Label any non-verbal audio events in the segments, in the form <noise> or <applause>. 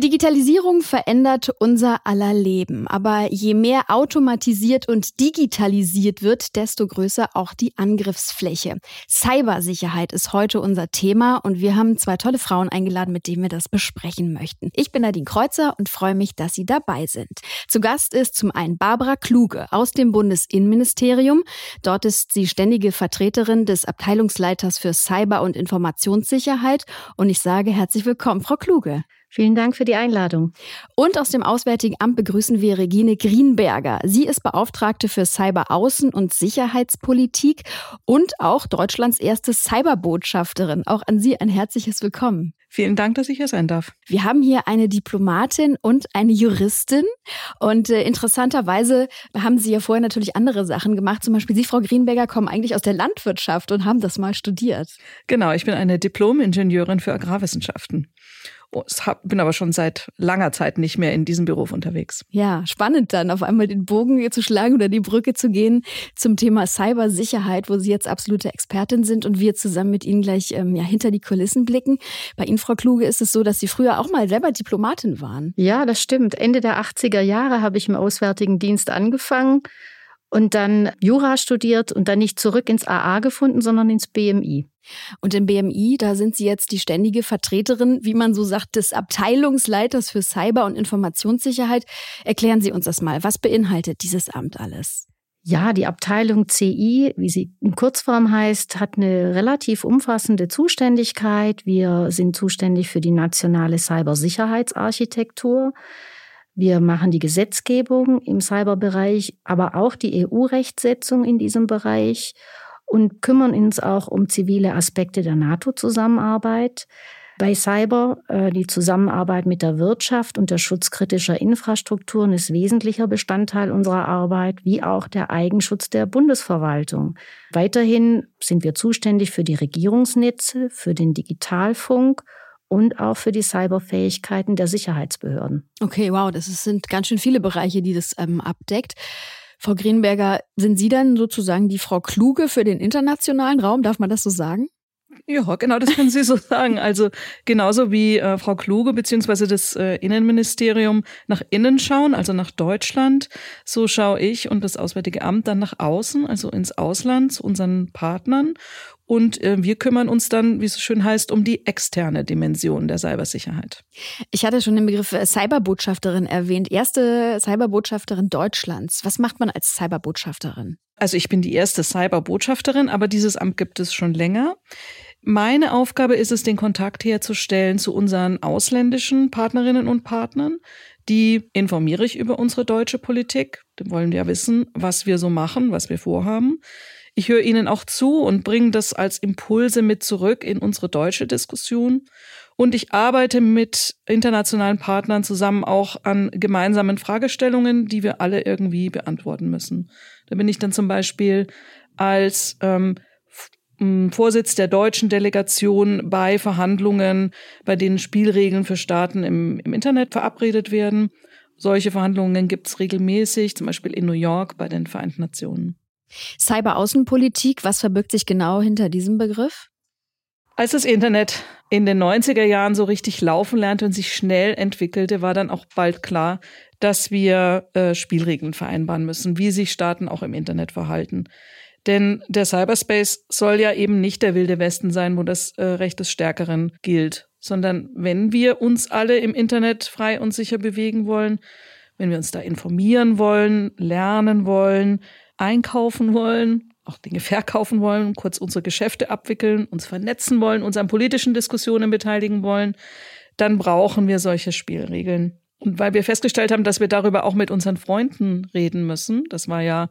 Die Digitalisierung verändert unser aller Leben. Aber je mehr automatisiert und digitalisiert wird, desto größer auch die Angriffsfläche. Cybersicherheit ist heute unser Thema und wir haben zwei tolle Frauen eingeladen, mit denen wir das besprechen möchten. Ich bin Nadine Kreuzer und freue mich, dass Sie dabei sind. Zu Gast ist zum einen Barbara Kluge aus dem Bundesinnenministerium. Dort ist sie ständige Vertreterin des Abteilungsleiters für Cyber- und Informationssicherheit. Und ich sage herzlich willkommen, Frau Kluge. Vielen Dank für die Einladung. Und aus dem Auswärtigen Amt begrüßen wir Regine Greenberger. Sie ist Beauftragte für Cyber-Außen- und Sicherheitspolitik und auch Deutschlands erste Cyberbotschafterin. Auch an Sie ein herzliches Willkommen. Vielen Dank, dass ich hier sein darf. Wir haben hier eine Diplomatin und eine Juristin. Und äh, interessanterweise haben Sie ja vorher natürlich andere Sachen gemacht. Zum Beispiel Sie, Frau Greenberger, kommen eigentlich aus der Landwirtschaft und haben das mal studiert. Genau, ich bin eine Diplom-Ingenieurin für Agrarwissenschaften. Oh, bin aber schon seit langer Zeit nicht mehr in diesem Beruf unterwegs. Ja, spannend dann auf einmal den Bogen zu schlagen oder die Brücke zu gehen zum Thema Cybersicherheit, wo Sie jetzt absolute Expertin sind und wir zusammen mit Ihnen gleich ähm, ja, hinter die Kulissen blicken. Bei Ihnen, Frau Kluge, ist es so, dass Sie früher auch mal selber Diplomatin waren. Ja, das stimmt. Ende der 80er Jahre habe ich im Auswärtigen Dienst angefangen und dann Jura studiert und dann nicht zurück ins AA gefunden, sondern ins BMI. Und im BMI, da sind Sie jetzt die ständige Vertreterin, wie man so sagt, des Abteilungsleiters für Cyber- und Informationssicherheit. Erklären Sie uns das mal. Was beinhaltet dieses Amt alles? Ja, die Abteilung CI, wie sie in Kurzform heißt, hat eine relativ umfassende Zuständigkeit. Wir sind zuständig für die nationale Cybersicherheitsarchitektur. Wir machen die Gesetzgebung im Cyberbereich, aber auch die EU-Rechtsetzung in diesem Bereich und kümmern uns auch um zivile Aspekte der NATO-Zusammenarbeit. Bei Cyber äh, die Zusammenarbeit mit der Wirtschaft und der Schutz kritischer Infrastrukturen ist wesentlicher Bestandteil unserer Arbeit, wie auch der Eigenschutz der Bundesverwaltung. Weiterhin sind wir zuständig für die Regierungsnetze, für den Digitalfunk und auch für die Cyberfähigkeiten der Sicherheitsbehörden. Okay, wow, das sind ganz schön viele Bereiche, die das ähm, abdeckt. Frau Greenberger, sind Sie dann sozusagen die Frau Kluge für den internationalen Raum? Darf man das so sagen? Ja, genau, das können Sie so <laughs> sagen. Also genauso wie äh, Frau Kluge beziehungsweise das äh, Innenministerium nach innen schauen, also nach Deutschland, so schaue ich und das Auswärtige Amt dann nach außen, also ins Ausland, zu unseren Partnern. Und äh, wir kümmern uns dann, wie es so schön heißt, um die externe Dimension der Cybersicherheit. Ich hatte schon den Begriff äh, Cyberbotschafterin erwähnt. Erste Cyberbotschafterin Deutschlands. Was macht man als Cyberbotschafterin? Also ich bin die erste Cyberbotschafterin, aber dieses Amt gibt es schon länger. Meine Aufgabe ist es, den Kontakt herzustellen zu unseren ausländischen Partnerinnen und Partnern. Die informiere ich über unsere deutsche Politik. Die wollen ja wissen, was wir so machen, was wir vorhaben. Ich höre ihnen auch zu und bringe das als Impulse mit zurück in unsere deutsche Diskussion. Und ich arbeite mit internationalen Partnern zusammen auch an gemeinsamen Fragestellungen, die wir alle irgendwie beantworten müssen. Da bin ich dann zum Beispiel als ähm, Vorsitz der deutschen Delegation bei Verhandlungen, bei denen Spielregeln für Staaten im, im Internet verabredet werden. Solche Verhandlungen gibt es regelmäßig, zum Beispiel in New York bei den Vereinten Nationen. Cyberaußenpolitik, was verbirgt sich genau hinter diesem Begriff? Als das Internet in den 90er Jahren so richtig laufen lernte und sich schnell entwickelte, war dann auch bald klar, dass wir äh, Spielregeln vereinbaren müssen, wie sich Staaten auch im Internet verhalten. Denn der Cyberspace soll ja eben nicht der wilde Westen sein, wo das äh, Recht des Stärkeren gilt, sondern wenn wir uns alle im Internet frei und sicher bewegen wollen, wenn wir uns da informieren wollen, lernen wollen, einkaufen wollen, auch Dinge verkaufen wollen, kurz unsere Geschäfte abwickeln, uns vernetzen wollen, uns an politischen Diskussionen beteiligen wollen, dann brauchen wir solche Spielregeln. Und weil wir festgestellt haben, dass wir darüber auch mit unseren Freunden reden müssen, das war ja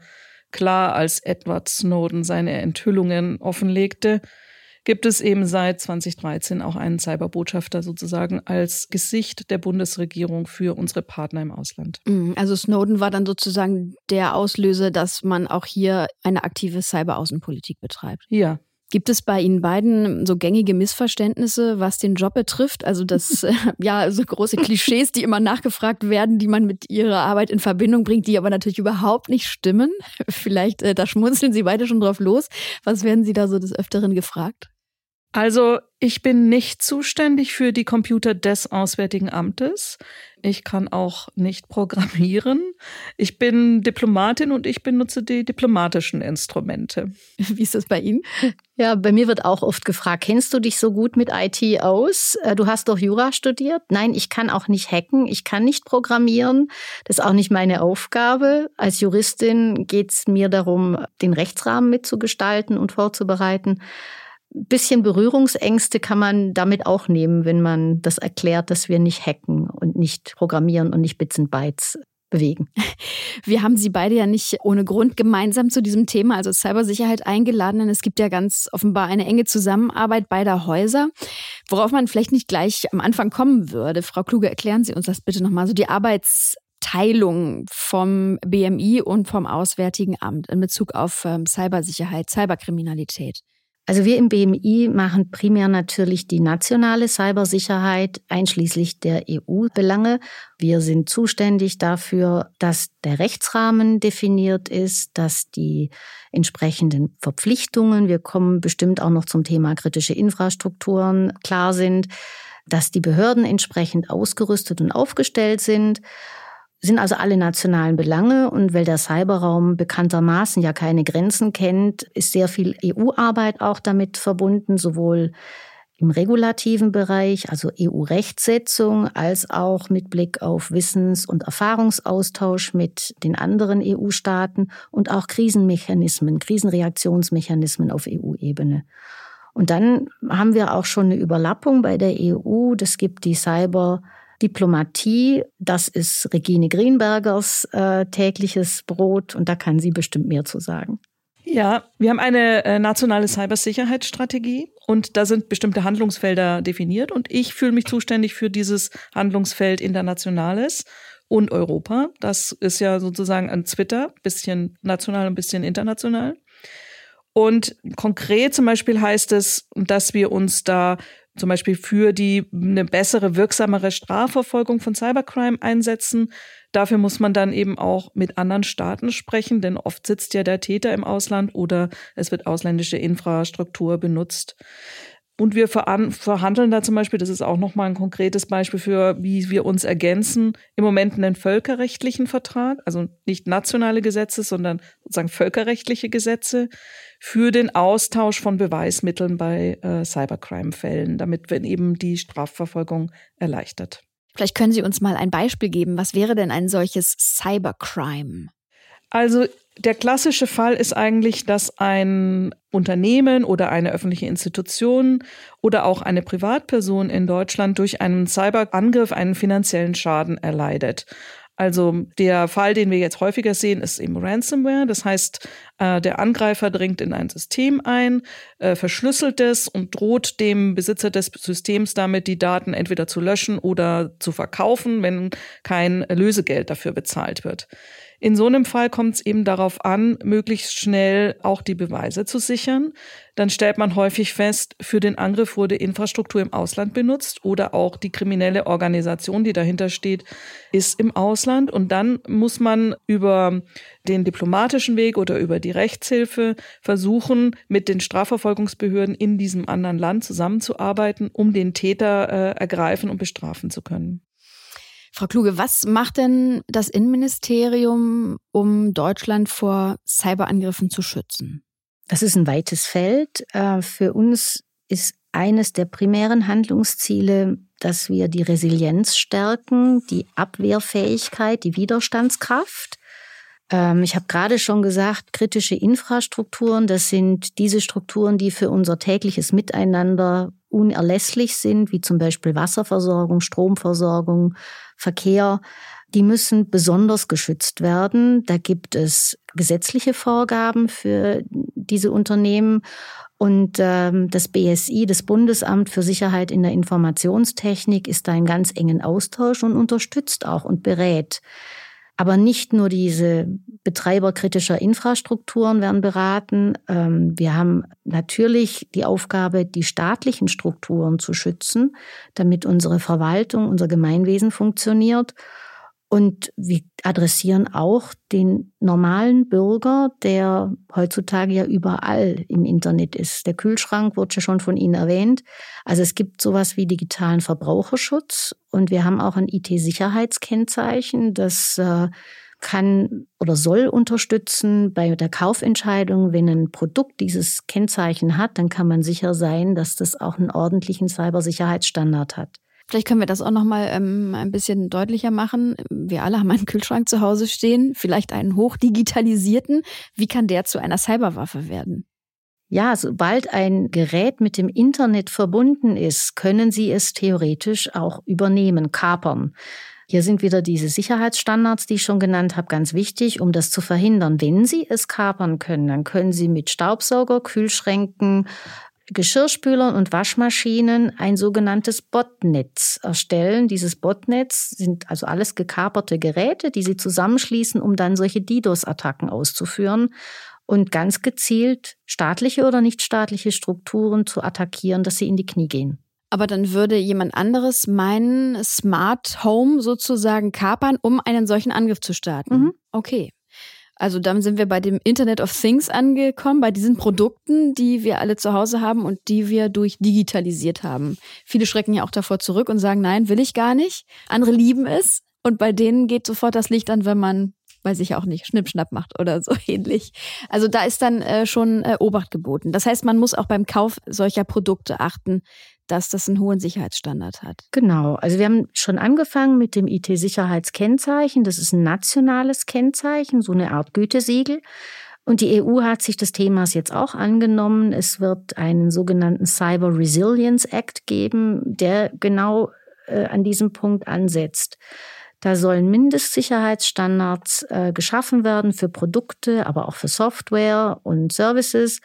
klar, als Edward Snowden seine Enthüllungen offenlegte, gibt es eben seit 2013 auch einen Cyberbotschafter sozusagen als Gesicht der Bundesregierung für unsere Partner im Ausland. Mhm, also Snowden war dann sozusagen der Auslöser, dass man auch hier eine aktive Cyberaußenpolitik betreibt. Ja, Gibt es bei Ihnen beiden so gängige Missverständnisse, was den Job betrifft? Also das, <laughs> äh, ja, so große Klischees, die immer nachgefragt werden, die man mit Ihrer Arbeit in Verbindung bringt, die aber natürlich überhaupt nicht stimmen. <laughs> Vielleicht, äh, da schmunzeln Sie beide schon drauf los. Was werden Sie da so des Öfteren gefragt? Also ich bin nicht zuständig für die Computer des Auswärtigen Amtes. Ich kann auch nicht programmieren. Ich bin Diplomatin und ich benutze die diplomatischen Instrumente. <laughs> Wie ist das bei Ihnen? Ja, bei mir wird auch oft gefragt, kennst du dich so gut mit IT aus? Äh, du hast doch Jura studiert? Nein, ich kann auch nicht hacken, ich kann nicht programmieren. Das ist auch nicht meine Aufgabe. Als Juristin geht es mir darum, den Rechtsrahmen mitzugestalten und vorzubereiten bisschen Berührungsängste kann man damit auch nehmen, wenn man das erklärt, dass wir nicht hacken und nicht programmieren und nicht Bits und Bytes bewegen. <laughs> Wir haben Sie beide ja nicht ohne Grund gemeinsam zu diesem Thema, also Cybersicherheit, eingeladen, denn es gibt ja ganz offenbar eine enge Zusammenarbeit beider Häuser, worauf man vielleicht nicht gleich am Anfang kommen würde. Frau Kluge, erklären Sie uns das bitte nochmal, so die Arbeitsteilung vom BMI und vom Auswärtigen Amt in Bezug auf ähm, Cybersicherheit, Cyberkriminalität. Also wir im BMI machen primär natürlich die nationale Cybersicherheit einschließlich der EU-Belange. Wir sind zuständig dafür, dass der Rechtsrahmen definiert ist, dass die entsprechenden Verpflichtungen, wir kommen bestimmt auch noch zum Thema kritische Infrastrukturen, klar sind, dass die Behörden entsprechend ausgerüstet und aufgestellt sind sind also alle nationalen Belange und weil der Cyberraum bekanntermaßen ja keine Grenzen kennt, ist sehr viel EU-Arbeit auch damit verbunden, sowohl im regulativen Bereich, also EU-Rechtsetzung, als auch mit Blick auf Wissens- und Erfahrungsaustausch mit den anderen EU-Staaten und auch Krisenmechanismen, Krisenreaktionsmechanismen auf EU-Ebene. Und dann haben wir auch schon eine Überlappung bei der EU. Das gibt die Cyber- Diplomatie, das ist Regine Greenbergers äh, tägliches Brot und da kann sie bestimmt mehr zu sagen. Ja, wir haben eine äh, nationale Cybersicherheitsstrategie und da sind bestimmte Handlungsfelder definiert und ich fühle mich zuständig für dieses Handlungsfeld Internationales und Europa. Das ist ja sozusagen ein Twitter, bisschen national, ein bisschen international. Und konkret zum Beispiel heißt es, dass wir uns da zum Beispiel für die eine bessere, wirksamere Strafverfolgung von Cybercrime einsetzen. Dafür muss man dann eben auch mit anderen Staaten sprechen, denn oft sitzt ja der Täter im Ausland oder es wird ausländische Infrastruktur benutzt. Und wir verhandeln da zum Beispiel, das ist auch nochmal ein konkretes Beispiel für, wie wir uns ergänzen, im Moment einen völkerrechtlichen Vertrag, also nicht nationale Gesetze, sondern sozusagen völkerrechtliche Gesetze für den Austausch von Beweismitteln bei äh, Cybercrime-Fällen, damit wird eben die Strafverfolgung erleichtert. Vielleicht können Sie uns mal ein Beispiel geben. Was wäre denn ein solches Cybercrime? Also der klassische Fall ist eigentlich, dass ein Unternehmen oder eine öffentliche Institution oder auch eine Privatperson in Deutschland durch einen Cyberangriff einen finanziellen Schaden erleidet. Also der Fall, den wir jetzt häufiger sehen, ist eben Ransomware. Das heißt, äh, der Angreifer dringt in ein System ein, äh, verschlüsselt es und droht dem Besitzer des Systems damit, die Daten entweder zu löschen oder zu verkaufen, wenn kein Lösegeld dafür bezahlt wird. In so einem Fall kommt es eben darauf an, möglichst schnell auch die Beweise zu sichern. Dann stellt man häufig fest, für den Angriff wurde Infrastruktur im Ausland benutzt oder auch die kriminelle Organisation, die dahinter steht, ist im Ausland. Und dann muss man über den diplomatischen Weg oder über die Rechtshilfe versuchen, mit den Strafverfolgungsbehörden in diesem anderen Land zusammenzuarbeiten, um den Täter äh, ergreifen und bestrafen zu können. Frau Kluge, was macht denn das Innenministerium, um Deutschland vor Cyberangriffen zu schützen? Das ist ein weites Feld. Äh, für uns ist eines der primären Handlungsziele, dass wir die Resilienz stärken, die Abwehrfähigkeit, die Widerstandskraft. Ähm, ich habe gerade schon gesagt, kritische Infrastrukturen, das sind diese Strukturen, die für unser tägliches Miteinander unerlässlich sind, wie zum Beispiel Wasserversorgung, Stromversorgung, Verkehr, die müssen besonders geschützt werden. Da gibt es gesetzliche Vorgaben für diese Unternehmen. Und ähm, das BSI, das Bundesamt für Sicherheit in der Informationstechnik, ist da in ganz engen Austausch und unterstützt auch und berät. Aber nicht nur diese Betreiber kritischer Infrastrukturen werden beraten. Ähm, wir haben natürlich die Aufgabe, die staatlichen Strukturen zu schützen, damit unsere Verwaltung, unser Gemeinwesen funktioniert. Und wir adressieren auch den normalen Bürger, der heutzutage ja überall im Internet ist. Der Kühlschrank wurde ja schon von Ihnen erwähnt. Also es gibt sowas wie digitalen Verbraucherschutz und wir haben auch ein IT-Sicherheitskennzeichen, das äh, kann oder soll unterstützen bei der Kaufentscheidung. Wenn ein Produkt dieses Kennzeichen hat, dann kann man sicher sein, dass das auch einen ordentlichen Cybersicherheitsstandard hat. Vielleicht können wir das auch noch mal ähm, ein bisschen deutlicher machen. Wir alle haben einen Kühlschrank zu Hause stehen, vielleicht einen hochdigitalisierten. Wie kann der zu einer Cyberwaffe werden? Ja, sobald ein Gerät mit dem Internet verbunden ist, können Sie es theoretisch auch übernehmen, kapern. Hier sind wieder diese Sicherheitsstandards, die ich schon genannt habe, ganz wichtig, um das zu verhindern. Wenn Sie es kapern können, dann können Sie mit Staubsauger, Kühlschränken, Geschirrspülern und Waschmaschinen ein sogenanntes Botnetz erstellen. Dieses Botnetz sind also alles gekaperte Geräte, die sie zusammenschließen, um dann solche DDoS-Attacken auszuführen und ganz gezielt staatliche oder nichtstaatliche Strukturen zu attackieren, dass sie in die Knie gehen. Aber dann würde jemand anderes meinen Smart Home sozusagen kapern, um einen solchen Angriff zu starten. Mhm. Okay. Also dann sind wir bei dem Internet of Things angekommen, bei diesen Produkten, die wir alle zu Hause haben und die wir durch digitalisiert haben. Viele schrecken ja auch davor zurück und sagen, nein, will ich gar nicht. Andere lieben es. Und bei denen geht sofort das Licht an, wenn man, weiß ich auch nicht, Schnippschnapp macht oder so <laughs> ähnlich. Also da ist dann äh, schon äh, Obacht geboten. Das heißt, man muss auch beim Kauf solcher Produkte achten, dass das einen hohen Sicherheitsstandard hat. Genau. Also wir haben schon angefangen mit dem IT-Sicherheitskennzeichen. Das ist ein nationales Kennzeichen, so eine Art Gütesiegel. Und die EU hat sich des Themas jetzt auch angenommen. Es wird einen sogenannten Cyber Resilience Act geben, der genau äh, an diesem Punkt ansetzt. Da sollen Mindestsicherheitsstandards äh, geschaffen werden für Produkte, aber auch für Software und Services.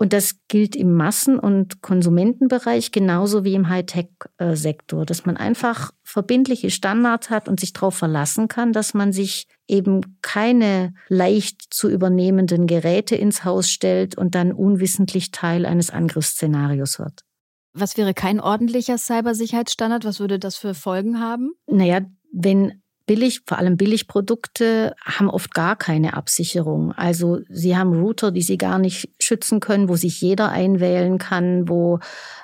Und das gilt im Massen- und Konsumentenbereich genauso wie im Hightech-Sektor, dass man einfach verbindliche Standards hat und sich darauf verlassen kann, dass man sich eben keine leicht zu übernehmenden Geräte ins Haus stellt und dann unwissentlich Teil eines Angriffsszenarios wird. Was wäre kein ordentlicher Cybersicherheitsstandard? Was würde das für Folgen haben? Naja, wenn billig, vor allem Billigprodukte haben oft gar keine Absicherung. Also sie haben Router, die sie gar nicht schützen können, wo sich jeder einwählen kann, wo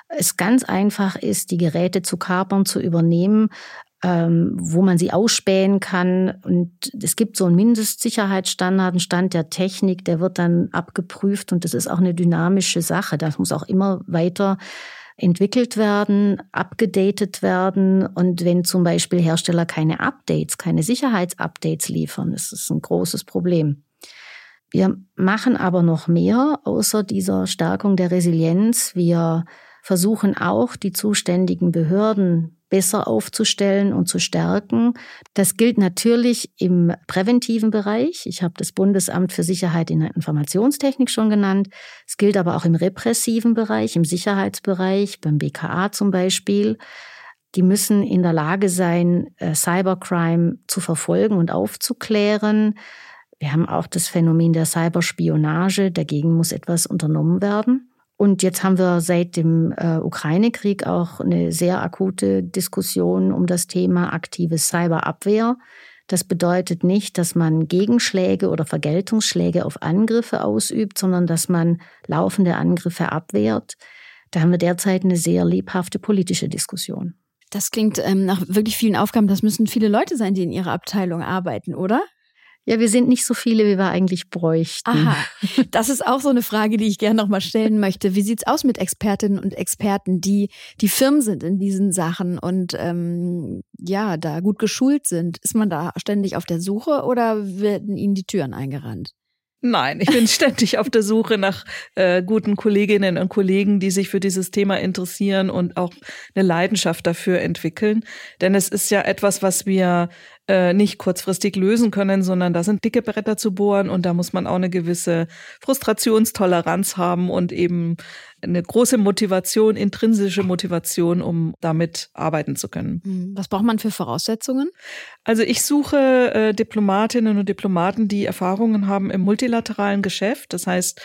es ganz einfach ist, die Geräte zu kapern, zu übernehmen, ähm, wo man sie ausspähen kann. Und es gibt so einen Mindestsicherheitsstandard, einen Stand der Technik, der wird dann abgeprüft und das ist auch eine dynamische Sache. Das muss auch immer weiter entwickelt werden, abgedatet werden. Und wenn zum Beispiel Hersteller keine Updates, keine Sicherheitsupdates liefern, ist das ein großes Problem. Wir machen aber noch mehr außer dieser Stärkung der Resilienz. Wir versuchen auch, die zuständigen Behörden besser aufzustellen und zu stärken. Das gilt natürlich im präventiven Bereich. Ich habe das Bundesamt für Sicherheit in der Informationstechnik schon genannt. Es gilt aber auch im repressiven Bereich, im Sicherheitsbereich, beim BKA zum Beispiel. Die müssen in der Lage sein, äh, Cybercrime zu verfolgen und aufzuklären. Wir haben auch das Phänomen der Cyberspionage. Dagegen muss etwas unternommen werden. Und jetzt haben wir seit dem äh, Ukraine-Krieg auch eine sehr akute Diskussion um das Thema aktive Cyberabwehr. Das bedeutet nicht, dass man Gegenschläge oder Vergeltungsschläge auf Angriffe ausübt, sondern dass man laufende Angriffe abwehrt. Da haben wir derzeit eine sehr lebhafte politische Diskussion. Das klingt ähm, nach wirklich vielen Aufgaben. Das müssen viele Leute sein, die in Ihrer Abteilung arbeiten, oder? Ja, wir sind nicht so viele, wie wir eigentlich bräuchten. Aha, das ist auch so eine Frage, die ich gerne nochmal stellen möchte. Wie sieht's aus mit Expertinnen und Experten, die die Firmen sind in diesen Sachen und ähm, ja, da gut geschult sind? Ist man da ständig auf der Suche oder werden ihnen die Türen eingerannt? Nein, ich bin ständig auf der Suche nach äh, guten Kolleginnen und Kollegen, die sich für dieses Thema interessieren und auch eine Leidenschaft dafür entwickeln. Denn es ist ja etwas, was wir äh, nicht kurzfristig lösen können, sondern da sind dicke Bretter zu bohren und da muss man auch eine gewisse Frustrationstoleranz haben und eben eine große Motivation, intrinsische Motivation, um damit arbeiten zu können. Hm, was braucht man für Voraussetzungen? Also ich suche äh, Diplomatinnen und Diplomaten, die Erfahrungen haben im multilateralen Geschäft. Das heißt,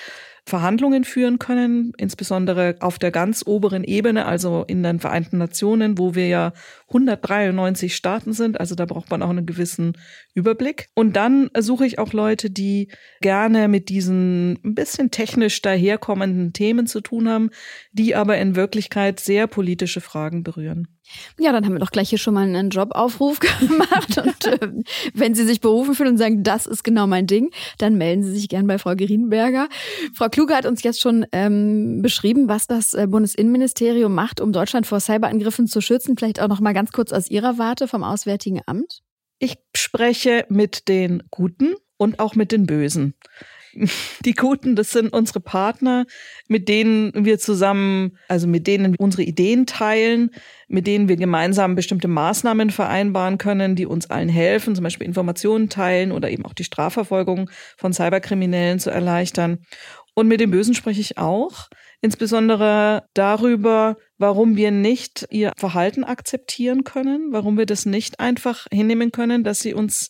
Verhandlungen führen können, insbesondere auf der ganz oberen Ebene, also in den Vereinten Nationen, wo wir ja 193 Staaten sind. Also da braucht man auch einen gewissen Überblick. Und dann suche ich auch Leute, die gerne mit diesen ein bisschen technisch daherkommenden Themen zu tun haben, die aber in Wirklichkeit sehr politische Fragen berühren. Ja, dann haben wir doch gleich hier schon mal einen Jobaufruf <laughs> gemacht. Und äh, wenn Sie sich berufen fühlen und sagen, das ist genau mein Ding, dann melden Sie sich gern bei Frau Gerienberger. Frau Kluge hat uns jetzt schon ähm, beschrieben, was das äh, Bundesinnenministerium macht, um Deutschland vor Cyberangriffen zu schützen. Vielleicht auch noch mal ganz kurz aus Ihrer Warte vom Auswärtigen Amt. Ich spreche mit den Guten und auch mit den Bösen. Die Guten, das sind unsere Partner, mit denen wir zusammen, also mit denen unsere Ideen teilen, mit denen wir gemeinsam bestimmte Maßnahmen vereinbaren können, die uns allen helfen, zum Beispiel Informationen teilen oder eben auch die Strafverfolgung von Cyberkriminellen zu erleichtern. Und mit den Bösen spreche ich auch, insbesondere darüber, warum wir nicht ihr Verhalten akzeptieren können, warum wir das nicht einfach hinnehmen können, dass sie uns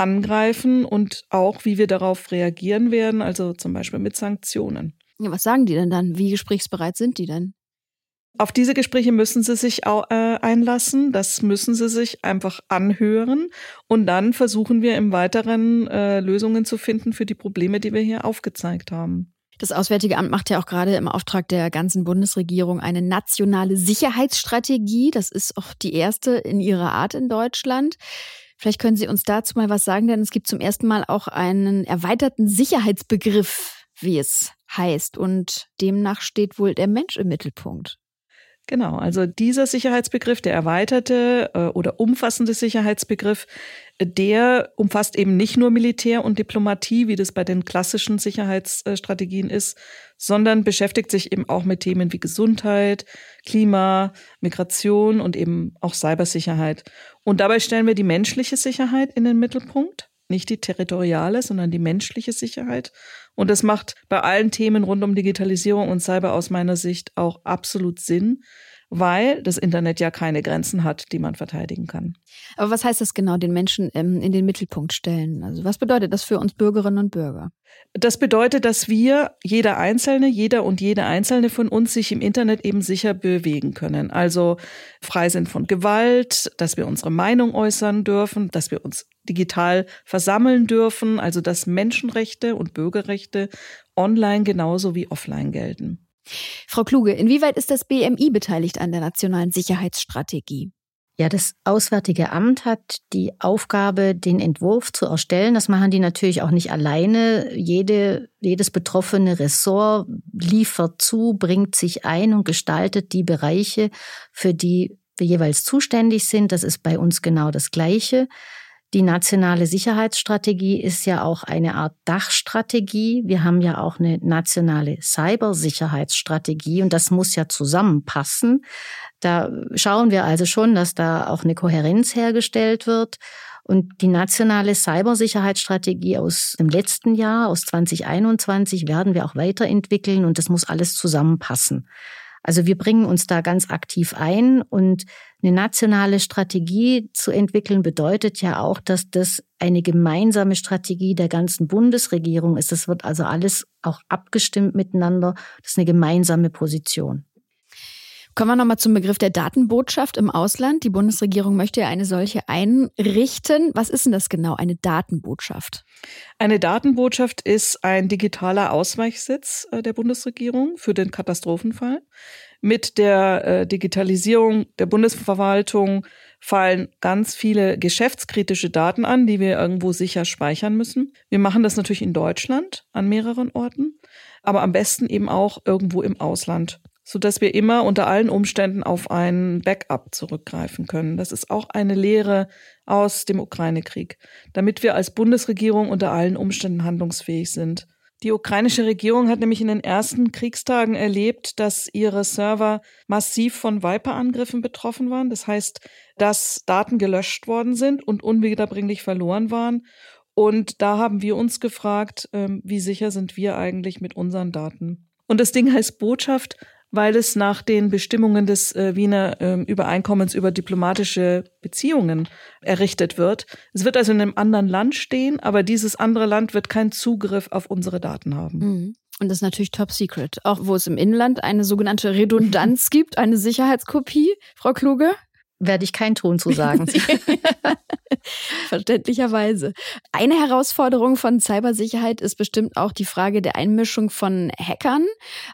angreifen und auch, wie wir darauf reagieren werden, also zum Beispiel mit Sanktionen. Ja, was sagen die denn dann? Wie gesprächsbereit sind die denn? Auf diese Gespräche müssen sie sich äh, einlassen. Das müssen sie sich einfach anhören. Und dann versuchen wir im Weiteren äh, Lösungen zu finden für die Probleme, die wir hier aufgezeigt haben. Das Auswärtige Amt macht ja auch gerade im Auftrag der ganzen Bundesregierung eine nationale Sicherheitsstrategie. Das ist auch die erste in ihrer Art in Deutschland. Vielleicht können Sie uns dazu mal was sagen, denn es gibt zum ersten Mal auch einen erweiterten Sicherheitsbegriff, wie es heißt. Und demnach steht wohl der Mensch im Mittelpunkt. Genau, also dieser Sicherheitsbegriff, der erweiterte äh, oder umfassende Sicherheitsbegriff, der umfasst eben nicht nur Militär und Diplomatie, wie das bei den klassischen Sicherheitsstrategien ist, sondern beschäftigt sich eben auch mit Themen wie Gesundheit, Klima, Migration und eben auch Cybersicherheit. Und dabei stellen wir die menschliche Sicherheit in den Mittelpunkt, nicht die territoriale, sondern die menschliche Sicherheit. Und das macht bei allen Themen rund um Digitalisierung und Cyber aus meiner Sicht auch absolut Sinn, weil das Internet ja keine Grenzen hat, die man verteidigen kann. Aber was heißt das genau, den Menschen ähm, in den Mittelpunkt stellen? Also was bedeutet das für uns Bürgerinnen und Bürger? Das bedeutet, dass wir, jeder Einzelne, jeder und jede Einzelne von uns sich im Internet eben sicher bewegen können. Also frei sind von Gewalt, dass wir unsere Meinung äußern dürfen, dass wir uns digital versammeln dürfen, also dass Menschenrechte und Bürgerrechte online genauso wie offline gelten. Frau Kluge, inwieweit ist das BMI beteiligt an der nationalen Sicherheitsstrategie? Ja, das Auswärtige Amt hat die Aufgabe, den Entwurf zu erstellen. Das machen die natürlich auch nicht alleine. Jede, jedes betroffene Ressort liefert zu, bringt sich ein und gestaltet die Bereiche, für die wir jeweils zuständig sind. Das ist bei uns genau das Gleiche. Die nationale Sicherheitsstrategie ist ja auch eine Art Dachstrategie. Wir haben ja auch eine nationale Cybersicherheitsstrategie und das muss ja zusammenpassen. Da schauen wir also schon, dass da auch eine Kohärenz hergestellt wird. Und die nationale Cybersicherheitsstrategie aus dem letzten Jahr, aus 2021, werden wir auch weiterentwickeln und das muss alles zusammenpassen. Also wir bringen uns da ganz aktiv ein und eine nationale Strategie zu entwickeln bedeutet ja auch, dass das eine gemeinsame Strategie der ganzen Bundesregierung ist. Das wird also alles auch abgestimmt miteinander. Das ist eine gemeinsame Position. Kommen wir nochmal zum Begriff der Datenbotschaft im Ausland. Die Bundesregierung möchte ja eine solche einrichten. Was ist denn das genau, eine Datenbotschaft? Eine Datenbotschaft ist ein digitaler Ausweichsitz äh, der Bundesregierung für den Katastrophenfall. Mit der äh, Digitalisierung der Bundesverwaltung fallen ganz viele geschäftskritische Daten an, die wir irgendwo sicher speichern müssen. Wir machen das natürlich in Deutschland an mehreren Orten, aber am besten eben auch irgendwo im Ausland so dass wir immer unter allen Umständen auf ein Backup zurückgreifen können. Das ist auch eine Lehre aus dem Ukraine-Krieg, damit wir als Bundesregierung unter allen Umständen handlungsfähig sind. Die ukrainische Regierung hat nämlich in den ersten Kriegstagen erlebt, dass ihre Server massiv von Viper-Angriffen betroffen waren. Das heißt, dass Daten gelöscht worden sind und unwiederbringlich verloren waren. Und da haben wir uns gefragt, ähm, wie sicher sind wir eigentlich mit unseren Daten? Und das Ding heißt Botschaft, weil es nach den Bestimmungen des äh, Wiener äh, Übereinkommens über diplomatische Beziehungen errichtet wird. Es wird also in einem anderen Land stehen, aber dieses andere Land wird keinen Zugriff auf unsere Daten haben. Mhm. Und das ist natürlich top secret. Auch wo es im Inland eine sogenannte Redundanz <laughs> gibt, eine Sicherheitskopie, Frau Kluge werde ich keinen Ton zu sagen. <laughs> Verständlicherweise. Eine Herausforderung von Cybersicherheit ist bestimmt auch die Frage der Einmischung von Hackern.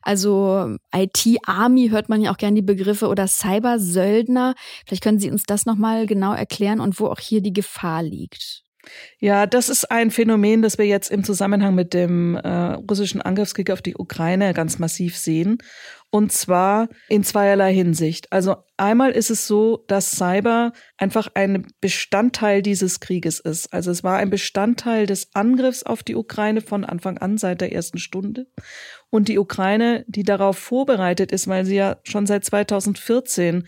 Also IT-Army hört man ja auch gerne die Begriffe oder Cybersöldner. Vielleicht können Sie uns das nochmal genau erklären und wo auch hier die Gefahr liegt. Ja, das ist ein Phänomen, das wir jetzt im Zusammenhang mit dem äh, russischen Angriffskrieg auf die Ukraine ganz massiv sehen. Und zwar in zweierlei Hinsicht. Also einmal ist es so, dass Cyber einfach ein Bestandteil dieses Krieges ist. Also es war ein Bestandteil des Angriffs auf die Ukraine von Anfang an, seit der ersten Stunde. Und die Ukraine, die darauf vorbereitet ist, weil sie ja schon seit 2014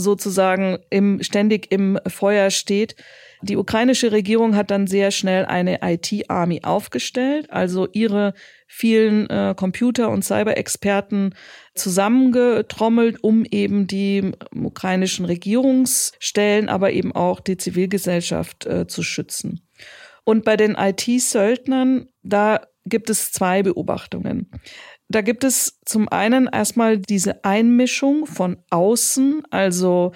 sozusagen im, ständig im Feuer steht, die ukrainische Regierung hat dann sehr schnell eine IT-Army aufgestellt, also ihre vielen äh, Computer- und Cyber-Experten zusammengetrommelt, um eben die ukrainischen Regierungsstellen, aber eben auch die Zivilgesellschaft äh, zu schützen. Und bei den IT-Söldnern, da gibt es zwei Beobachtungen. Da gibt es zum einen erstmal diese Einmischung von außen, also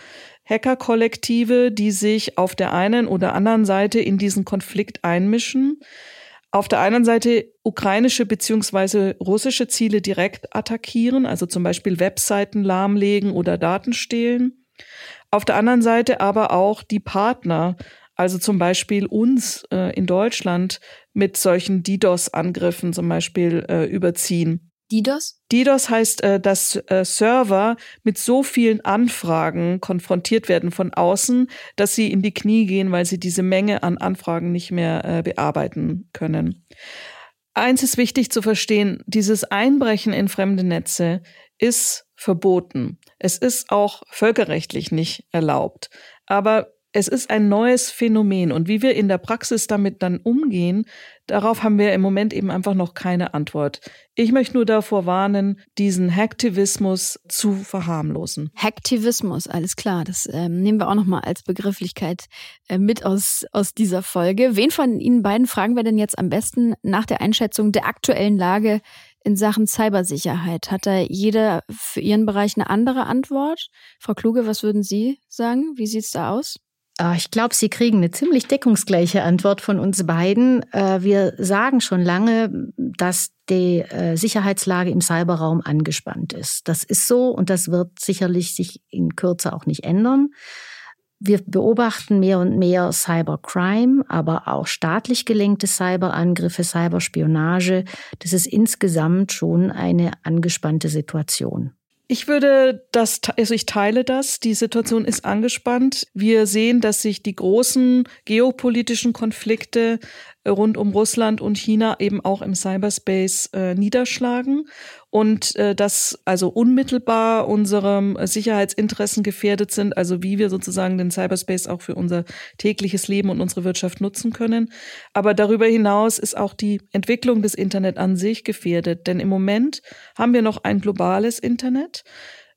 Hackerkollektive, die sich auf der einen oder anderen Seite in diesen Konflikt einmischen. Auf der einen Seite ukrainische beziehungsweise russische Ziele direkt attackieren, also zum Beispiel Webseiten lahmlegen oder Daten stehlen. Auf der anderen Seite aber auch die Partner, also zum Beispiel uns äh, in Deutschland mit solchen DDoS-Angriffen zum Beispiel äh, überziehen. DDoS? DDoS heißt, äh, dass äh, Server mit so vielen Anfragen konfrontiert werden von außen, dass sie in die Knie gehen, weil sie diese Menge an Anfragen nicht mehr äh, bearbeiten können. Eins ist wichtig zu verstehen, dieses Einbrechen in fremde Netze ist verboten. Es ist auch völkerrechtlich nicht erlaubt. Aber es ist ein neues Phänomen und wie wir in der Praxis damit dann umgehen, darauf haben wir im Moment eben einfach noch keine Antwort. Ich möchte nur davor warnen, diesen Hacktivismus zu verharmlosen. Hacktivismus, alles klar. Das ähm, nehmen wir auch nochmal als Begrifflichkeit äh, mit aus, aus dieser Folge. Wen von Ihnen beiden fragen wir denn jetzt am besten nach der Einschätzung der aktuellen Lage in Sachen Cybersicherheit? Hat da jeder für Ihren Bereich eine andere Antwort? Frau Kluge, was würden Sie sagen? Wie sieht's da aus? Ah, ich glaube, Sie kriegen eine ziemlich deckungsgleiche Antwort von uns beiden. Äh, wir sagen schon lange, dass die äh, Sicherheitslage im Cyberraum angespannt ist. Das ist so und das wird sicherlich sich in Kürze auch nicht ändern. Wir beobachten mehr und mehr Cybercrime, aber auch staatlich gelenkte Cyberangriffe, Cyberspionage. Das ist insgesamt schon eine angespannte Situation. Ich würde das, also ich teile das. Die Situation ist angespannt. Wir sehen, dass sich die großen geopolitischen Konflikte rund um Russland und China eben auch im Cyberspace äh, niederschlagen und äh, dass also unmittelbar unsere Sicherheitsinteressen gefährdet sind, also wie wir sozusagen den Cyberspace auch für unser tägliches Leben und unsere Wirtschaft nutzen können. Aber darüber hinaus ist auch die Entwicklung des Internet an sich gefährdet, denn im Moment haben wir noch ein globales Internet.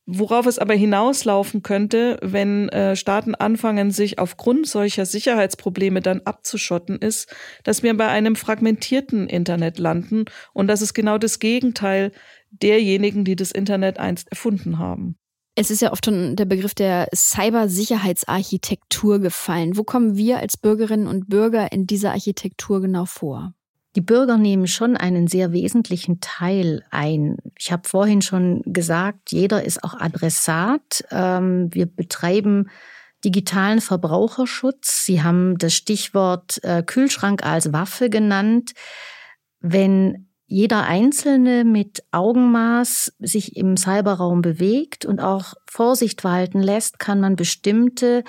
Worauf es aber hinauslaufen könnte, wenn äh, Staaten anfangen, sich aufgrund solcher Sicherheitsprobleme dann abzuschotten, ist, dass wir bei einem fragmentierten Internet landen. Und das ist genau das Gegenteil derjenigen, die das Internet einst erfunden haben. Es ist ja oft schon der Begriff der Cybersicherheitsarchitektur gefallen. Wo kommen wir als Bürgerinnen und Bürger in dieser Architektur genau vor? Die Bürger nehmen schon einen sehr wesentlichen Teil ein. Ich habe vorhin schon gesagt, jeder ist auch Adressat. Ähm, wir betreiben digitalen Verbraucherschutz. Sie haben das Stichwort äh, Kühlschrank als Waffe genannt. Wenn jeder Einzelne mit Augenmaß sich im Cyberraum bewegt und auch Vorsicht walten lässt, kann man bestimmte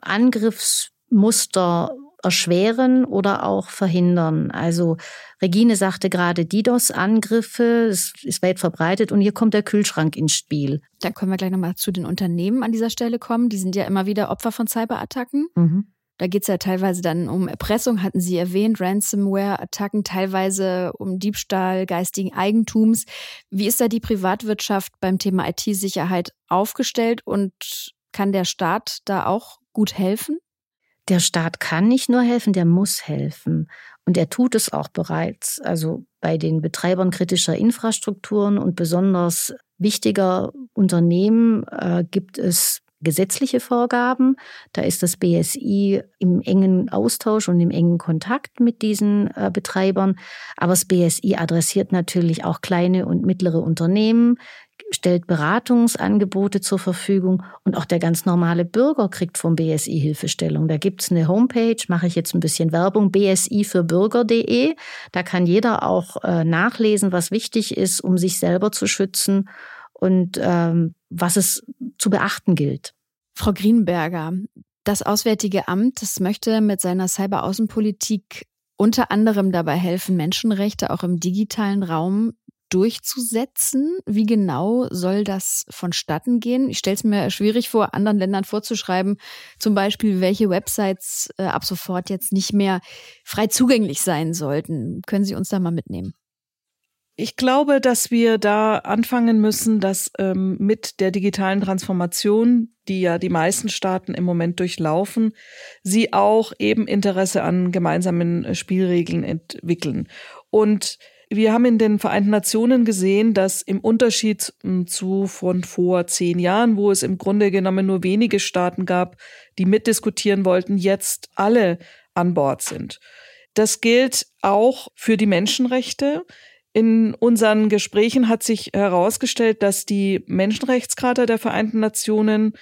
Angriffsmuster erschweren oder auch verhindern. Also Regine sagte gerade DDoS-Angriffe, es ist weit verbreitet und hier kommt der Kühlschrank ins Spiel. Dann können wir gleich nochmal zu den Unternehmen an dieser Stelle kommen. Die sind ja immer wieder Opfer von Cyberattacken. Mhm. Da geht es ja teilweise dann um Erpressung, hatten Sie erwähnt, Ransomware-Attacken, teilweise um Diebstahl geistigen Eigentums. Wie ist da die Privatwirtschaft beim Thema IT-Sicherheit aufgestellt und kann der Staat da auch gut helfen? Der Staat kann nicht nur helfen, der muss helfen. Und er tut es auch bereits. Also bei den Betreibern kritischer Infrastrukturen und besonders wichtiger Unternehmen äh, gibt es gesetzliche Vorgaben. Da ist das BSI im engen Austausch und im engen Kontakt mit diesen äh, Betreibern. Aber das BSI adressiert natürlich auch kleine und mittlere Unternehmen, stellt Beratungsangebote zur Verfügung und auch der ganz normale Bürger kriegt vom BSI Hilfestellung. Da gibt's eine Homepage, mache ich jetzt ein bisschen Werbung, bsi für Bürger.de. Da kann jeder auch äh, nachlesen, was wichtig ist, um sich selber zu schützen und ähm, was es zu beachten gilt. Frau Greenberger, das Auswärtige Amt, das möchte mit seiner Cyberaußenpolitik unter anderem dabei helfen, Menschenrechte auch im digitalen Raum durchzusetzen. Wie genau soll das vonstatten gehen? Ich stelle es mir schwierig vor, anderen Ländern vorzuschreiben, zum Beispiel, welche Websites äh, ab sofort jetzt nicht mehr frei zugänglich sein sollten. Können Sie uns da mal mitnehmen? Ich glaube, dass wir da anfangen müssen, dass ähm, mit der digitalen Transformation, die ja die meisten Staaten im Moment durchlaufen, sie auch eben Interesse an gemeinsamen äh, Spielregeln entwickeln. Und wir haben in den Vereinten Nationen gesehen, dass im Unterschied hm, zu von vor zehn Jahren, wo es im Grunde genommen nur wenige Staaten gab, die mitdiskutieren wollten, jetzt alle an Bord sind. Das gilt auch für die Menschenrechte. In unseren Gesprächen hat sich herausgestellt, dass die Menschenrechtscharta der Vereinten Nationen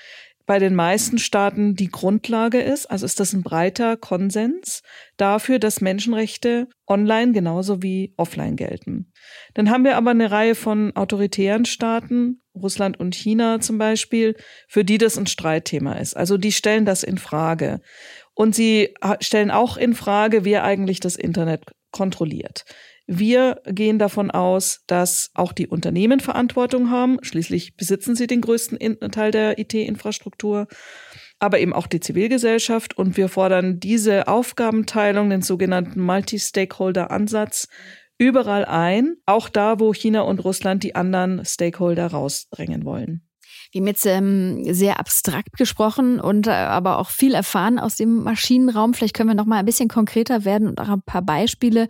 bei den meisten Staaten die Grundlage ist. Also ist das ein breiter Konsens dafür, dass Menschenrechte online genauso wie offline gelten. Dann haben wir aber eine Reihe von autoritären Staaten, Russland und China zum Beispiel, für die das ein Streitthema ist. Also die stellen das in Frage. Und sie stellen auch in Frage, wer eigentlich das Internet kontrolliert. Wir gehen davon aus, dass auch die Unternehmen Verantwortung haben. Schließlich besitzen sie den größten Teil der IT-Infrastruktur, aber eben auch die Zivilgesellschaft. Und wir fordern diese Aufgabenteilung, den sogenannten Multi-Stakeholder-Ansatz, überall ein, auch da, wo China und Russland die anderen Stakeholder rausdrängen wollen. Wir haben jetzt ähm, sehr abstrakt gesprochen und äh, aber auch viel erfahren aus dem Maschinenraum. Vielleicht können wir noch mal ein bisschen konkreter werden und auch ein paar Beispiele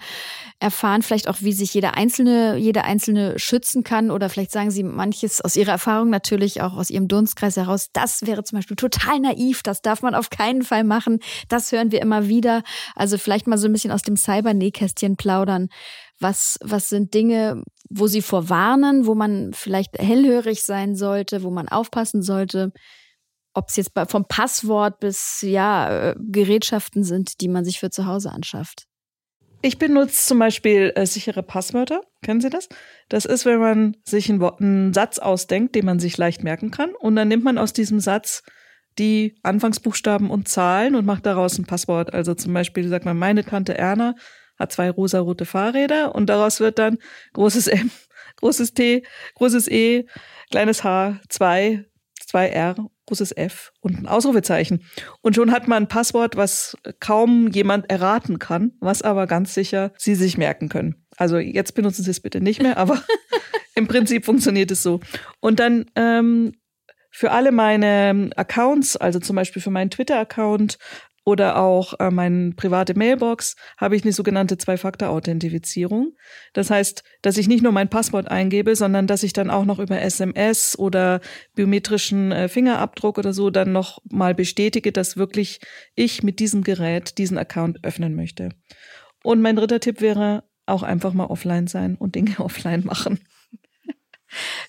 erfahren, vielleicht auch, wie sich jeder Einzelne, jeder Einzelne schützen kann oder vielleicht sagen Sie manches aus Ihrer Erfahrung natürlich auch aus Ihrem Dunstkreis heraus. Das wäre zum Beispiel total naiv. Das darf man auf keinen Fall machen. Das hören wir immer wieder. Also vielleicht mal so ein bisschen aus dem Cyber-Nähkästchen plaudern. Was, was sind Dinge, wo sie vorwarnen, wo man vielleicht hellhörig sein sollte, wo man aufpassen sollte? Ob es jetzt vom Passwort bis ja äh, Gerätschaften sind, die man sich für zu Hause anschafft. Ich benutze zum Beispiel äh, sichere Passwörter. Kennen Sie das? Das ist, wenn man sich einen, einen Satz ausdenkt, den man sich leicht merken kann. Und dann nimmt man aus diesem Satz die Anfangsbuchstaben und Zahlen und macht daraus ein Passwort. Also zum Beispiel sagt man, meine Tante Erna hat zwei rosarote Fahrräder und daraus wird dann großes M, großes T, großes E, kleines H, zwei, zwei R, großes F und ein Ausrufezeichen. Und schon hat man ein Passwort, was kaum jemand erraten kann, was aber ganz sicher Sie sich merken können. Also jetzt benutzen Sie es bitte nicht mehr, aber <laughs> im Prinzip funktioniert es so. Und dann ähm, für alle meine Accounts, also zum Beispiel für meinen Twitter-Account oder auch äh, meine private Mailbox habe ich eine sogenannte Zwei-Faktor-Authentifizierung. Das heißt, dass ich nicht nur mein Passwort eingebe, sondern dass ich dann auch noch über SMS oder biometrischen äh, Fingerabdruck oder so dann noch mal bestätige, dass wirklich ich mit diesem Gerät diesen Account öffnen möchte. Und mein dritter Tipp wäre auch einfach mal offline sein und Dinge <laughs> offline machen.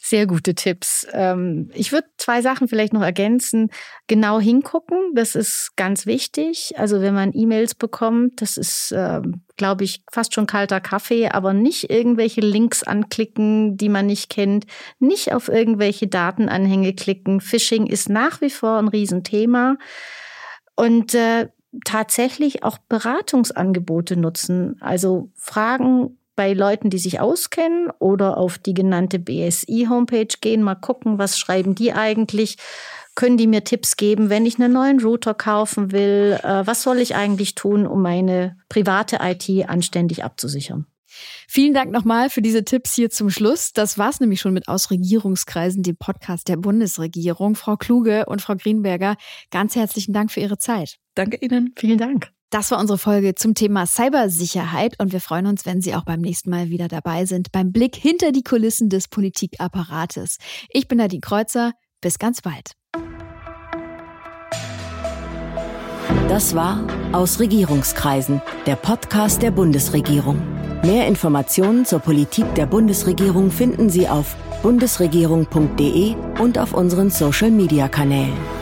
Sehr gute Tipps. Ähm, ich würde zwei Sachen vielleicht noch ergänzen. Genau hingucken, das ist ganz wichtig. Also wenn man E-Mails bekommt, das ist, ähm, glaube ich, fast schon kalter Kaffee, aber nicht irgendwelche Links anklicken, die man nicht kennt, nicht auf irgendwelche Datenanhänge klicken. Phishing ist nach wie vor ein Riesenthema. Und äh, tatsächlich auch Beratungsangebote nutzen. Also Fragen bei Leuten, die sich auskennen oder auf die genannte BSI-Homepage gehen, mal gucken, was schreiben die eigentlich. Können die mir Tipps geben, wenn ich einen neuen Router kaufen will? Äh, was soll ich eigentlich tun, um meine private IT anständig abzusichern? Vielen Dank nochmal für diese Tipps hier zum Schluss. Das war's nämlich schon mit aus Regierungskreisen, dem Podcast der Bundesregierung. Frau Kluge und Frau Greenberger, ganz herzlichen Dank für Ihre Zeit. Danke Ihnen. Vielen Dank. Das war unsere Folge zum Thema Cybersicherheit und wir freuen uns, wenn Sie auch beim nächsten Mal wieder dabei sind beim Blick hinter die Kulissen des Politikapparates. Ich bin Nadine Kreuzer. Bis ganz bald. Das war Aus Regierungskreisen, der Podcast der Bundesregierung. Mehr Informationen zur Politik der Bundesregierung finden Sie auf bundesregierung.de und auf unseren Social-Media-Kanälen.